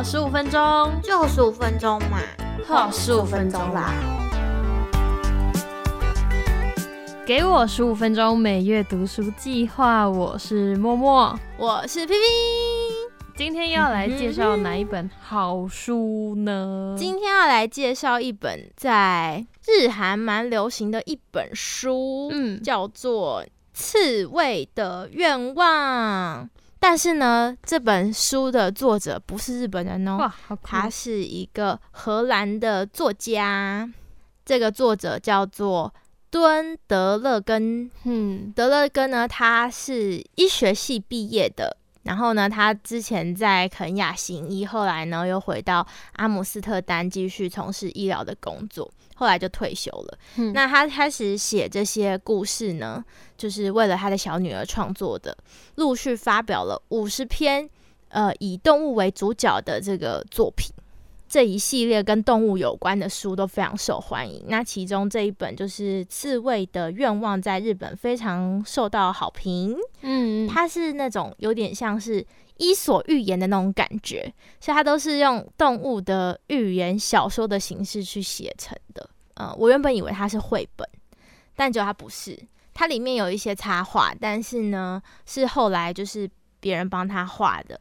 呵，十五分钟，就十五分钟嘛，呵，十五分钟啦。给我十五分钟每月读书计划，我是默默，我是 P P。今天要来介绍哪一本好书呢？今天要来介绍一本在日韩蛮流行的一本书，嗯，叫做《刺猬的愿望》。但是呢，这本书的作者不是日本人哦，他是一个荷兰的作家。这个作者叫做敦德勒根。嗯，德勒根呢，他是医学系毕业的。然后呢，他之前在肯雅行医，后来呢又回到阿姆斯特丹继续从事医疗的工作，后来就退休了。那他开始写这些故事呢，就是为了他的小女儿创作的，陆续发表了五十篇，呃，以动物为主角的这个作品。这一系列跟动物有关的书都非常受欢迎。那其中这一本就是《刺猬的愿望》，在日本非常受到好评。嗯，它是那种有点像是伊索寓言的那种感觉，所以它都是用动物的寓言小说的形式去写成的。呃，我原本以为它是绘本，但结果它不是。它里面有一些插画，但是呢，是后来就是别人帮他画的。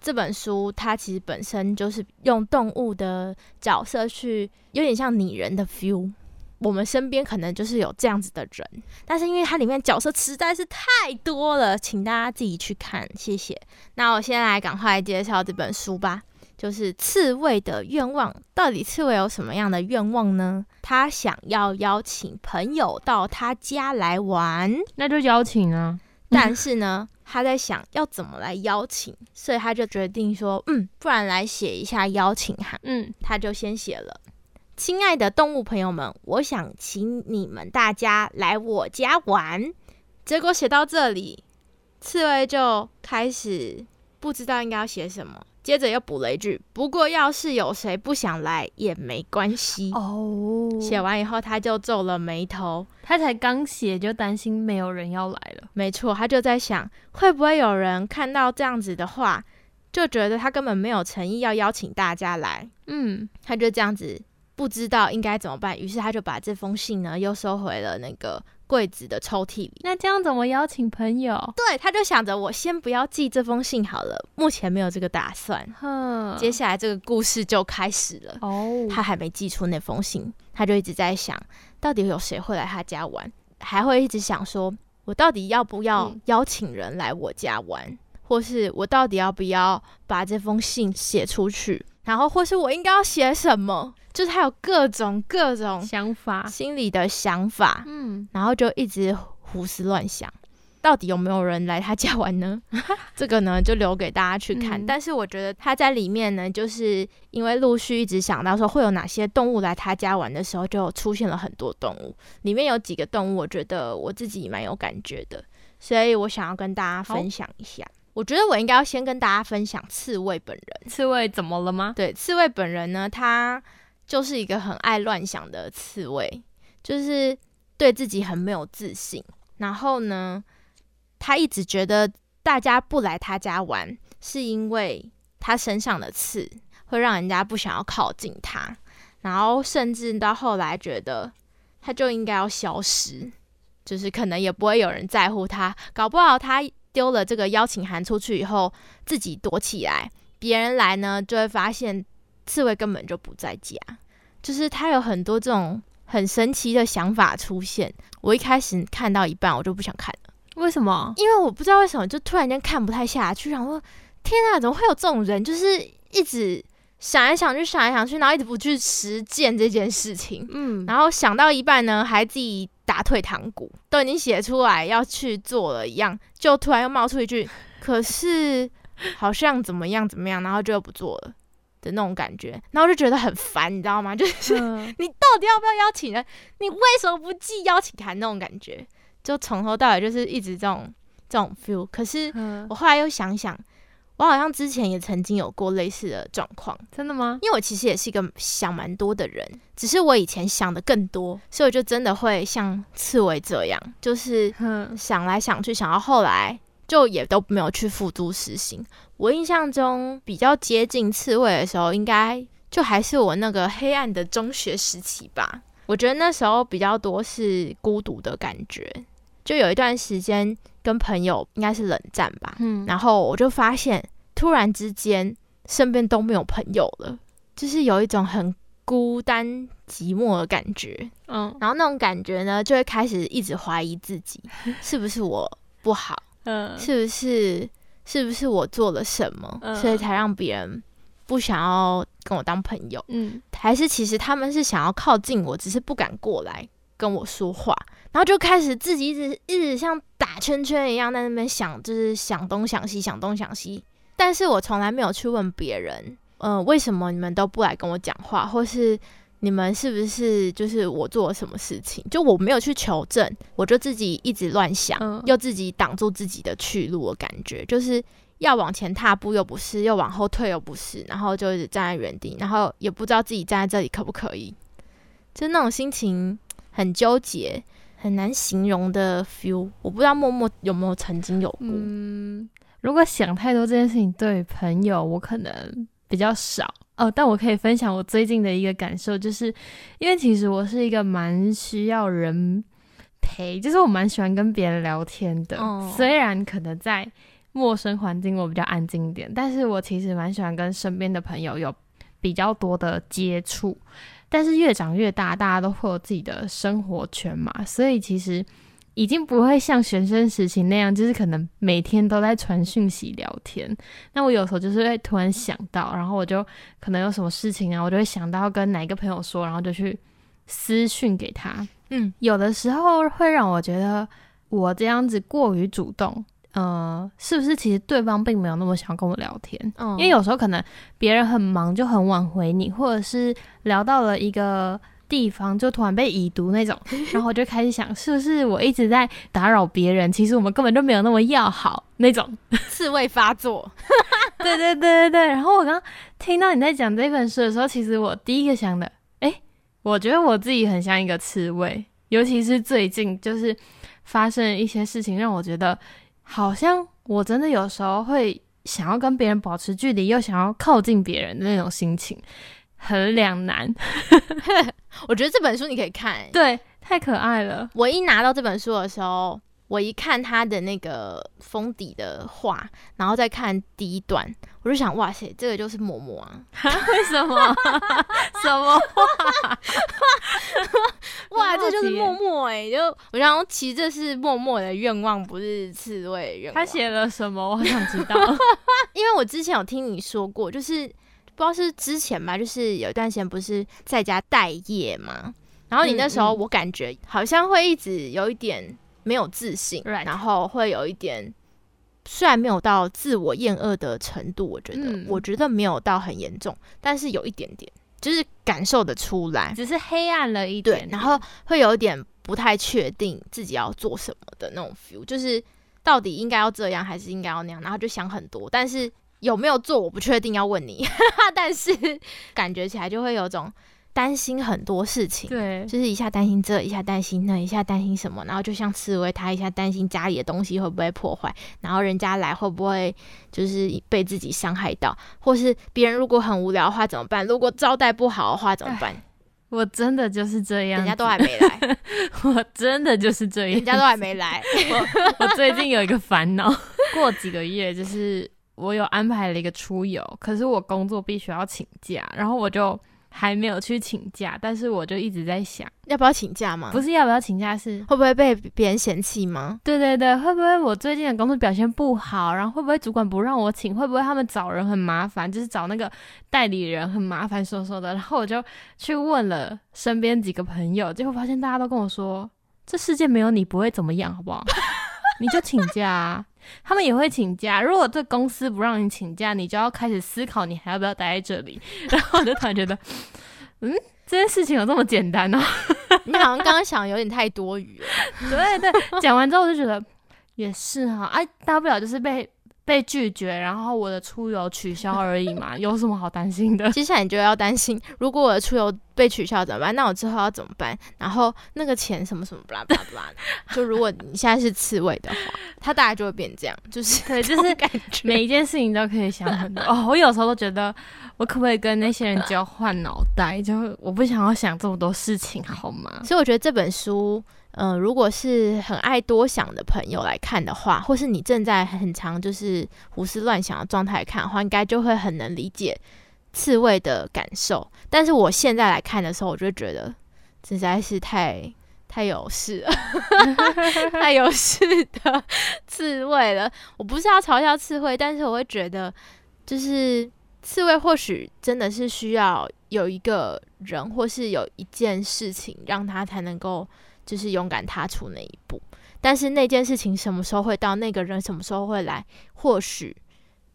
这本书它其实本身就是用动物的角色去，有点像拟人的 feel。我们身边可能就是有这样子的人，但是因为它里面角色实在是太多了，请大家自己去看，谢谢。那我先来赶快介绍这本书吧，就是《刺猬的愿望》。到底刺猬有什么样的愿望呢？他想要邀请朋友到他家来玩，那就邀请啊。但是呢，他在想要怎么来邀请，所以他就决定说，嗯，不然来写一下邀请函。嗯，他就先写了：“亲爱的动物朋友们，我想请你们大家来我家玩。”结果写到这里，刺猬就开始不知道应该要写什么。接着又补了一句：“不过要是有谁不想来也没关系哦。”写完以后，他就皱了眉头。他才刚写，就担心没有人要来了。没错，他就在想，会不会有人看到这样子的话，就觉得他根本没有诚意要邀请大家来。嗯，他就这样子不知道应该怎么办，于是他就把这封信呢又收回了那个。柜子的抽屉里，那这样怎么邀请朋友？对，他就想着我先不要寄这封信好了，目前没有这个打算。哼，接下来这个故事就开始了。哦，他还没寄出那封信，他就一直在想，到底有谁会来他家玩？还会一直想说，我到底要不要邀请人来我家玩？或是我到底要不要把这封信写出去？然后，或是我应该要写什么？就是他有各种各种想法，心里的想法，嗯，然后就一直胡思乱想，到底有没有人来他家玩呢？这个呢，就留给大家去看。但是我觉得他在里面呢，就是因为陆续一直想到说会有哪些动物来他家玩的时候，就出现了很多动物。里面有几个动物，我觉得我自己蛮有感觉的，所以我想要跟大家分享一下。我觉得我应该要先跟大家分享刺猬本人。刺猬怎么了吗？对，刺猬本人呢，他。就是一个很爱乱想的刺猬，就是对自己很没有自信。然后呢，他一直觉得大家不来他家玩，是因为他身上的刺会让人家不想要靠近他。然后甚至到后来觉得他就应该要消失，就是可能也不会有人在乎他。搞不好他丢了这个邀请函出去以后，自己躲起来，别人来呢就会发现。刺猬根本就不在家，就是他有很多这种很神奇的想法出现。我一开始看到一半，我就不想看了。为什么？因为我不知道为什么，就突然间看不太下去。然后，天啊，怎么会有这种人？就是一直想来想去，想来想去，然后一直不去实践这件事情。嗯，然后想到一半呢，还自己打退堂鼓，都已经写出来要去做了一样，就突然又冒出一句：“ 可是好像怎么样怎么样”，然后就又不做了。的那种感觉，然后就觉得很烦，你知道吗？就是 你到底要不要邀请人？你为什么不寄邀请函？那种感觉，就从头到尾就是一直这种这种 feel。可是我后来又想想，我好像之前也曾经有过类似的状况，真的吗？因为我其实也是一个想蛮多的人，只是我以前想的更多，所以我就真的会像刺猬这样，就是想来想去，想到后来。就也都没有去付诸实行。我印象中比较接近刺猬的时候，应该就还是我那个黑暗的中学时期吧。我觉得那时候比较多是孤独的感觉，就有一段时间跟朋友应该是冷战吧。嗯，然后我就发现突然之间身边都没有朋友了，就是有一种很孤单寂寞的感觉。嗯，然后那种感觉呢，就会开始一直怀疑自己 是不是我不好。嗯，是不是是不是我做了什么，所以才让别人不想要跟我当朋友？嗯，还是其实他们是想要靠近我，只是不敢过来跟我说话，然后就开始自己一直一直像打圈圈一样在那边想，就是想东想西，想东想西。但是我从来没有去问别人，嗯，为什么你们都不来跟我讲话，或是？你们是不是就是我做了什么事情？就我没有去求证，我就自己一直乱想，又自己挡住自己的去路的感觉，就是要往前踏步又不是，又往后退又不是，然后就一直站在原地，然后也不知道自己站在这里可不可以，就那种心情很纠结，很难形容的 feel。我不知道默默有没有曾经有过。嗯，如果想太多这件事情，对朋友我可能比较少。哦，但我可以分享我最近的一个感受，就是因为其实我是一个蛮需要人陪，就是我蛮喜欢跟别人聊天的。虽然可能在陌生环境我比较安静一点，但是我其实蛮喜欢跟身边的朋友有比较多的接触。但是越长越大，大家都会有自己的生活圈嘛，所以其实。已经不会像学生时期那样，就是可能每天都在传讯息聊天。那我有时候就是会突然想到，然后我就可能有什么事情啊，我就会想到跟哪个朋友说，然后就去私讯给他。嗯，有的时候会让我觉得我这样子过于主动，呃，是不是其实对方并没有那么想跟我聊天？嗯，因为有时候可能别人很忙就很晚回你，或者是聊到了一个。地方就突然被已读那种，然后我就开始想，是不是我一直在打扰别人？其实我们根本就没有那么要好那种，刺猬发作。对对对对对。然后我刚刚听到你在讲这本书的时候，其实我第一个想的，哎，我觉得我自己很像一个刺猬，尤其是最近就是发生一些事情，让我觉得好像我真的有时候会想要跟别人保持距离，又想要靠近别人的那种心情。很两难，我觉得这本书你可以看，对，太可爱了。我一拿到这本书的时候，我一看他的那个封底的画，然后再看第一段，我就想，哇塞，这个就是默默啊？为什么？什么？哇，这就是默默哎！就我想，其实这是默默的愿望，不是刺猬愿望。他写了什么？我很想知道，因为我之前有听你说过，就是。不知道是之前吧，就是有一段时间不是在家待业嘛，然后你那时候我感觉好像会一直有一点没有自信，然后会有一点，虽然没有到自我厌恶的程度，我觉得我觉得没有到很严重，但是有一点点，就是感受得出来，只是黑暗了一点，然后会有一点不太确定自己要做什么的那种 feel，就是到底应该要这样还是应该要那样，然后就想很多，但是。有没有做我不确定，要问你。但是感觉起来就会有种担心很多事情，对，就是一下担心这，一下担心那，一下担心什么，然后就像刺猬，他一下担心家里的东西会不会破坏，然后人家来会不会就是被自己伤害到，或是别人如果很无聊的话怎么办？如果招待不好的话怎么办？我真的就是这样，人家都还没来，我真的就是这样，人家都还没来。我我最近有一个烦恼，过几个月就是。我有安排了一个出游，可是我工作必须要请假，然后我就还没有去请假，但是我就一直在想，要不要请假吗？不是要不要请假，是会不会被别人嫌弃吗？对对对，会不会我最近的工作表现不好，然后会不会主管不让我请？会不会他们找人很麻烦，就是找那个代理人很麻烦，说说的。然后我就去问了身边几个朋友，结果发现大家都跟我说，这世界没有你不会怎么样，好不好？你就请假。他们也会请假。如果这公司不让你请假，你就要开始思考你还要不要待在这里。然后我就突然觉得，嗯，这件事情有这么简单呢？你好像刚刚想有点太多余了。对对，讲完之后我就觉得也是哈，哎，大不了就是被被拒绝，然后我的出游取消而已嘛，有什么好担心的？接下来你就要担心，如果我的出游被取消怎么办？那我之后要怎么办？然后那个钱什么什么巴拉巴拉巴拉，就如果你现在是刺猬的话，它大概就会变这样，就是对，就是感觉每一件事情都可以想很多。哦，我有时候都觉得，我可不可以跟那些人交换脑袋？就我不想要想这么多事情，好吗？所以我觉得这本书。嗯，如果是很爱多想的朋友来看的话，或是你正在很长就是胡思乱想的状态看的话，应该就会很能理解刺猬的感受。但是我现在来看的时候，我就觉得实在是太太有事了，太有事的 刺猬了。我不是要嘲笑刺猬，但是我会觉得，就是刺猬或许真的是需要有一个人，或是有一件事情，让他才能够。就是勇敢踏出那一步，但是那件事情什么时候会到，那个人什么时候会来，或许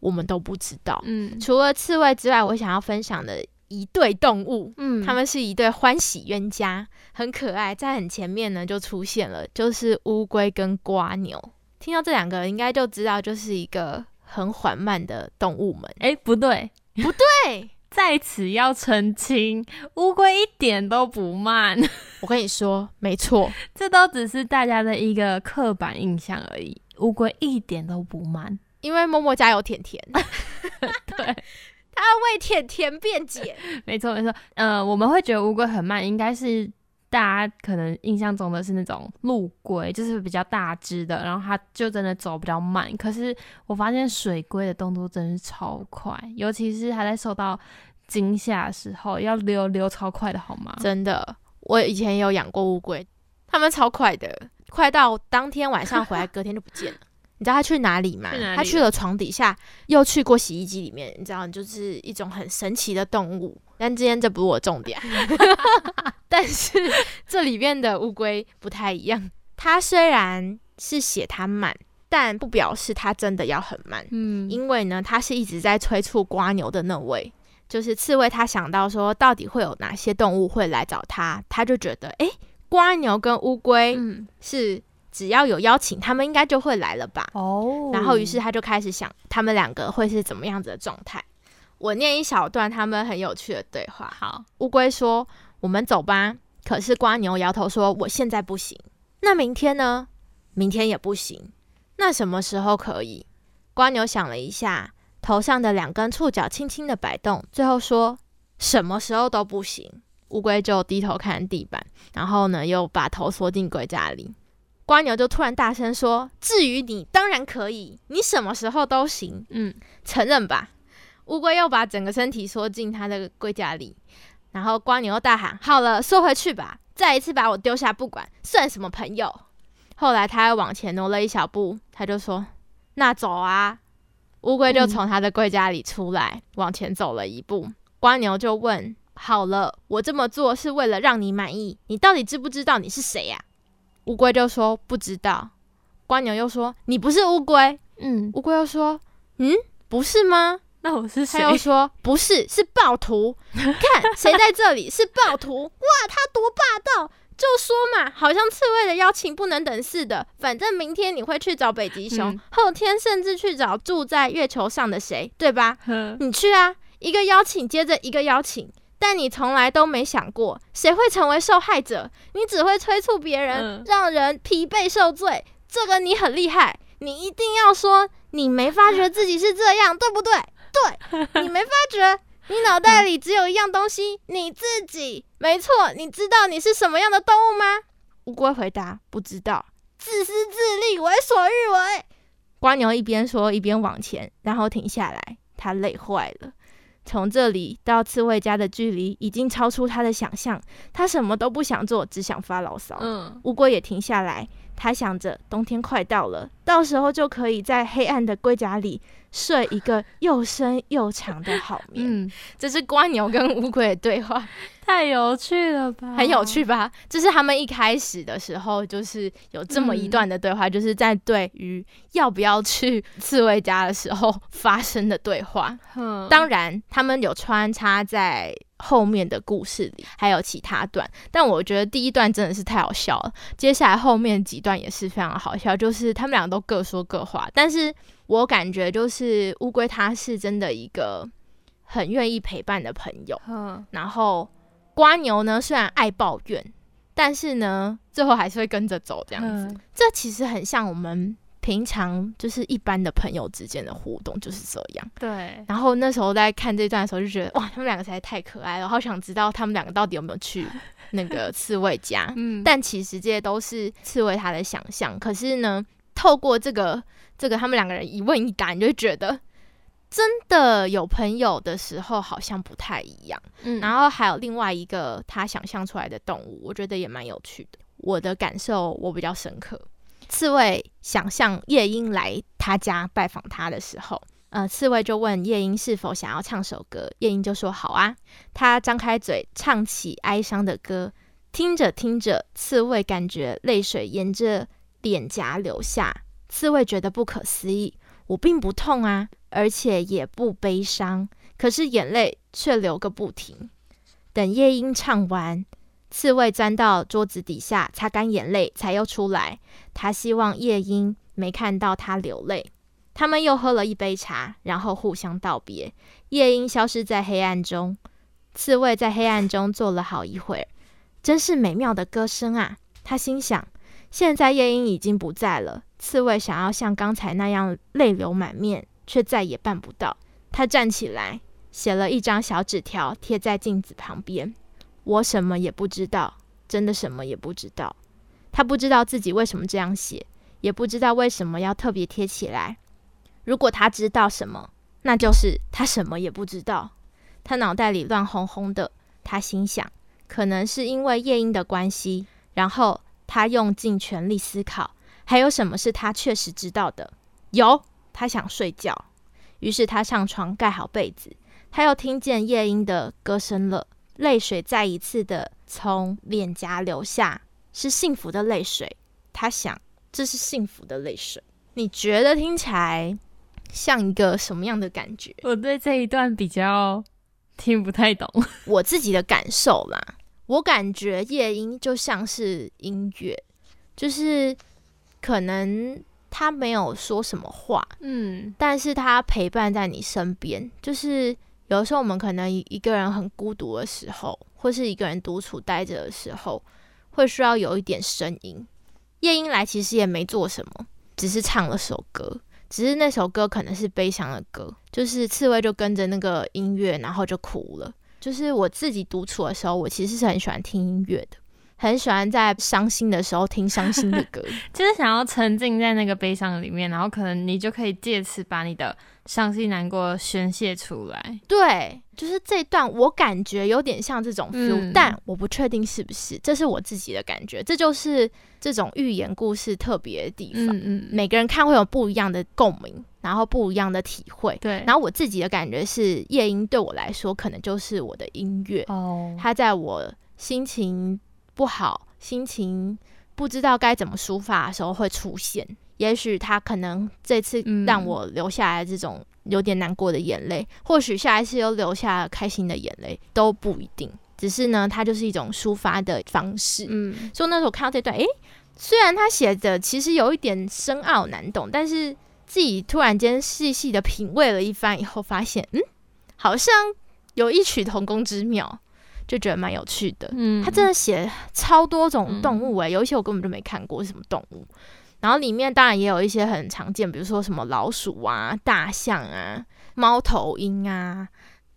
我们都不知道。嗯，除了刺猬之外，我想要分享的一对动物，嗯，他们是一对欢喜冤家，很可爱。在很前面呢，就出现了，就是乌龟跟瓜牛。听到这两个，应该就知道，就是一个很缓慢的动物们。哎，不对，不对。在此要澄清，乌龟一点都不慢。我跟你说，没错，这都只是大家的一个刻板印象而已。乌龟一点都不慢，因为默默家有甜甜，对，他为甜甜辩解。没错，没错。呃，我们会觉得乌龟很慢，应该是。大家可能印象中的是那种陆龟，就是比较大只的，然后它就真的走比较慢。可是我发现水龟的动作真是超快，尤其是它在受到惊吓的时候，要溜溜超快的，好吗？真的，我以前有养过乌龟，它们超快的，快到当天晚上回来，隔天就不见了。你知道他去哪里吗？他去了床底下，又去过洗衣机里面。你知道，就是一种很神奇的动物。但今天这不是我重点。但是这里面的乌龟不太一样。它虽然是写它慢，但不表示它真的要很慢。嗯，因为呢，它是一直在催促瓜牛的那位，就是刺猬。他想到说，到底会有哪些动物会来找他？他就觉得，哎，瓜牛跟乌龟是。只要有邀请，他们应该就会来了吧？哦，然后于是他就开始想，他们两个会是怎么样子的状态？我念一小段他们很有趣的对话。好，乌龟说：“我们走吧。”可是瓜牛摇头说：“我现在不行。”那明天呢？明天也不行。那什么时候可以？瓜牛想了一下，头上的两根触角轻轻的摆动，最后说：“什么时候都不行。”乌龟就低头看地板，然后呢，又把头缩进龟甲里。瓜牛就突然大声说：“至于你，当然可以，你什么时候都行。”嗯，承认吧。乌龟又把整个身体缩进它的龟甲里，然后瓜牛又大喊：“好了，缩回去吧！再一次把我丢下不管，算什么朋友？”后来他又往前挪了一小步，他就说：“那走啊！”乌龟就从他的龟甲里出来，往前走了一步。瓜牛就问：“好了，我这么做是为了让你满意，你到底知不知道你是谁呀？”乌龟就说不知道，瓜牛又说你不是乌龟，嗯，乌龟又说嗯，不是吗？那我是谁？他又说不是，是暴徒。看谁在这里是暴徒？哇，他多霸道！就说嘛，好像刺猬的邀请不能等似的。反正明天你会去找北极熊，后天甚至去找住在月球上的谁，对吧？你去啊，一个邀请接着一个邀请。但你从来都没想过，谁会成为受害者？你只会催促别人，让人疲惫受罪。这个你很厉害，你一定要说你没发觉自己是这样，对不对？对，你没发觉，你脑袋里只有一样东西，你自己。没错，你知道你是什么样的动物吗？乌龟回答：不知道。自私自利，为所欲为。瓜牛一边说一边往前，然后停下来，他累坏了。从这里到刺猬家的距离已经超出他的想象，他什么都不想做，只想发牢骚。嗯，乌龟也停下来，他想着冬天快到了，到时候就可以在黑暗的龟甲里睡一个又深又长的好眠。嗯，这是瓜牛跟乌龟的对话。太有趣了吧，很有趣吧？这是他们一开始的时候，就是有这么一段的对话，就是在对于要不要去刺猬家的时候发生的对话。当然，他们有穿插在后面的故事里还有其他段，但我觉得第一段真的是太好笑了。接下来后面几段也是非常好笑，就是他们两个都各说各话。但是我感觉就是乌龟它是真的一个很愿意陪伴的朋友，然后瓜牛呢虽然爱抱怨，但是呢最后还是会跟着走这样子。这其实很像我们。平常就是一般的朋友之间的互动就是这样。对。然后那时候在看这段的时候，就觉得哇，他们两个实在太可爱了，好想知道他们两个到底有没有去那个刺猬家。嗯。但其实这些都是刺猬他的想象。可是呢，透过这个这个他们两个人一问一答，你就觉得真的有朋友的时候好像不太一样。嗯。然后还有另外一个他想象出来的动物，我觉得也蛮有趣的。我的感受我比较深刻。刺猬想象夜莺来他家拜访他的时候，呃，刺猬就问夜莺是否想要唱首歌，夜莺就说好啊。他张开嘴唱起哀伤的歌，听着听着，刺猬感觉泪水沿着脸颊流下。刺猬觉得不可思议，我并不痛啊，而且也不悲伤，可是眼泪却流个不停。等夜莺唱完。刺猬钻到桌子底下擦干眼泪，才又出来。他希望夜莺没看到他流泪。他们又喝了一杯茶，然后互相道别。夜莺消失在黑暗中，刺猬在黑暗中坐了好一会儿。真是美妙的歌声啊！他心想。现在夜莺已经不在了，刺猬想要像刚才那样泪流满面，却再也办不到。他站起来，写了一张小纸条，贴在镜子旁边。我什么也不知道，真的什么也不知道。他不知道自己为什么这样写，也不知道为什么要特别贴起来。如果他知道什么，那就是他什么也不知道。他脑袋里乱哄哄的，他心想，可能是因为夜莺的关系。然后他用尽全力思考，还有什么是他确实知道的？有，他想睡觉。于是他上床盖好被子，他又听见夜莺的歌声了。泪水再一次的从脸颊流下，是幸福的泪水。他想，这是幸福的泪水。你觉得听起来像一个什么样的感觉？我对这一段比较听不太懂。我自己的感受啦，我感觉夜莺就像是音乐，就是可能他没有说什么话，嗯，但是他陪伴在你身边，就是。有的时候，我们可能一个人很孤独的时候，或是一个人独处待着的时候，会需要有一点声音。夜莺来其实也没做什么，只是唱了首歌，只是那首歌可能是悲伤的歌，就是刺猬就跟着那个音乐，然后就哭了。就是我自己独处的时候，我其实是很喜欢听音乐的。很喜欢在伤心的时候听伤心的歌，就是想要沉浸在那个悲伤里面，然后可能你就可以借此把你的伤心难过宣泄出来。对，就是这段我感觉有点像这种 feel，但我不确定是不是，这是我自己的感觉。这就是这种寓言故事特别的地方。嗯嗯，每个人看会有不一样的共鸣，然后不一样的体会。对，然后我自己的感觉是，夜莺对我来说可能就是我的音乐哦，它在我心情。不好，心情不知道该怎么抒发的时候会出现。也许他可能这次让我留下来这种有点难过的眼泪，或许下一次又留下开心的眼泪，都不一定。只是呢，它就是一种抒发的方式。嗯，所以那时候看到这段，诶，虽然他写的其实有一点深奥难懂，但是自己突然间细细的品味了一番以后，发现，嗯，好像有异曲同工之妙。就觉得蛮有趣的，嗯，他真的写超多种动物诶，有一些我根本就没看过是什么动物，然后里面当然也有一些很常见，比如说什么老鼠啊、大象啊、猫头鹰啊、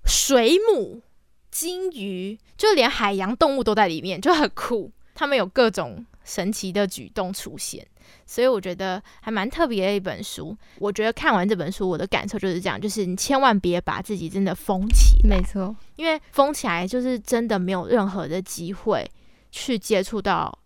水母、金鱼，就连海洋动物都在里面，就很酷，他们有各种神奇的举动出现。所以我觉得还蛮特别的一本书。我觉得看完这本书，我的感受就是这样：，就是你千万别把自己真的封起来，没错，因为封起来就是真的没有任何的机会去接触到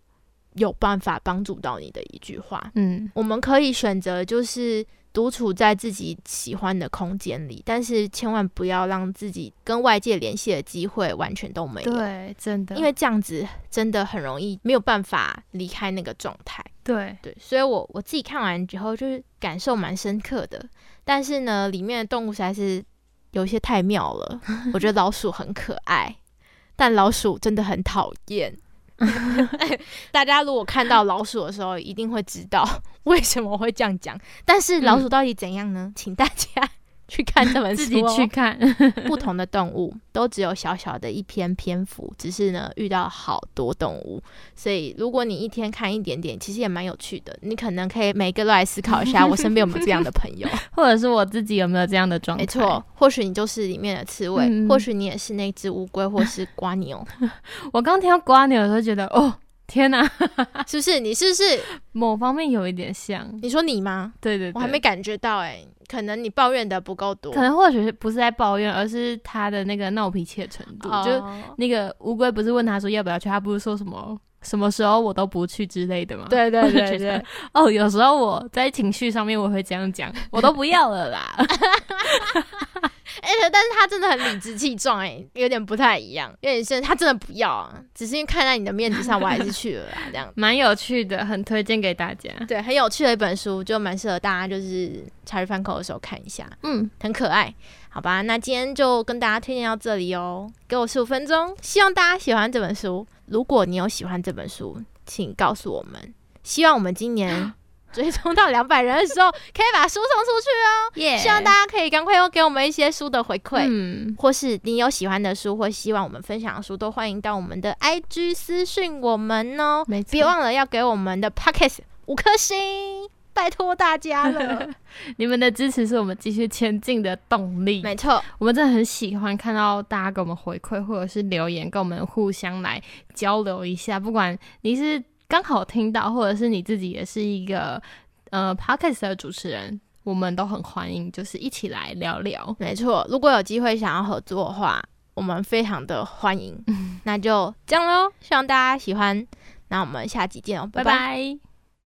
有办法帮助到你的一句话。嗯，我们可以选择就是。独处在自己喜欢的空间里，但是千万不要让自己跟外界联系的机会完全都没有。对，真的，因为这样子真的很容易没有办法离开那个状态。对对，所以我我自己看完之后就是感受蛮深刻的。但是呢，里面的动物实在是有些太妙了。我觉得老鼠很可爱，但老鼠真的很讨厌。大家如果看到老鼠的时候，一定会知道 为什么会这样讲。但是老鼠到底怎样呢？请大家。去看这本书，自己去看。不同的动物都只有小小的一篇篇幅，只是呢遇到好多动物，所以如果你一天看一点点，其实也蛮有趣的。你可能可以每个都来思考一下，我身边有没有这样的朋友，或者是我自己有没有这样的状态？没错，或许你就是里面的刺猬，或许你也是那只乌龟，或是瓜牛。我刚听到瓜牛的时候，觉得哦。天哪，是不是你？是不是某方面有一点像？你说你吗？对对，我还没感觉到哎，可能你抱怨的不够多，可能或许不是在抱怨，而是他的那个闹脾气的程度。就那个乌龟不是问他说要不要去，他不是说什么什么时候我都不去之类的吗？对对对对。哦，有时候我在情绪上面我会这样讲，我都不要了啦。哎，但是他真的很理直气壮，哎，有点不太一样，有点是他真的不要啊，只是因为看在你的面子上，我还是去了啦，这样 蛮有趣的，很推荐给大家。对，很有趣的一本书，就蛮适合大家就是茶余饭后的时候看一下，嗯，很可爱，好吧？那今天就跟大家推荐到这里哦，给我十五分钟，希望大家喜欢这本书。如果你有喜欢这本书，请告诉我们，希望我们今年。追踪到两百人的时候，可以把书送出去哦。希望大家可以赶快又给我们一些书的回馈，嗯，或是你有喜欢的书，或希望我们分享的书，都欢迎到我们的 IG 私讯我们哦。没错，别忘了要给我们的 Pockets 五颗星，拜托大家了。你们的支持是我们继续前进的动力。没错，我们真的很喜欢看到大家给我们回馈，或者是留言，跟我们互相来交流一下。不管你是。刚好听到，或者是你自己也是一个呃 podcast 的主持人，我们都很欢迎，就是一起来聊聊。没错，如果有机会想要合作的话，我们非常的欢迎。那就这样喽，希望大家喜欢。那我们下集见哦，拜拜。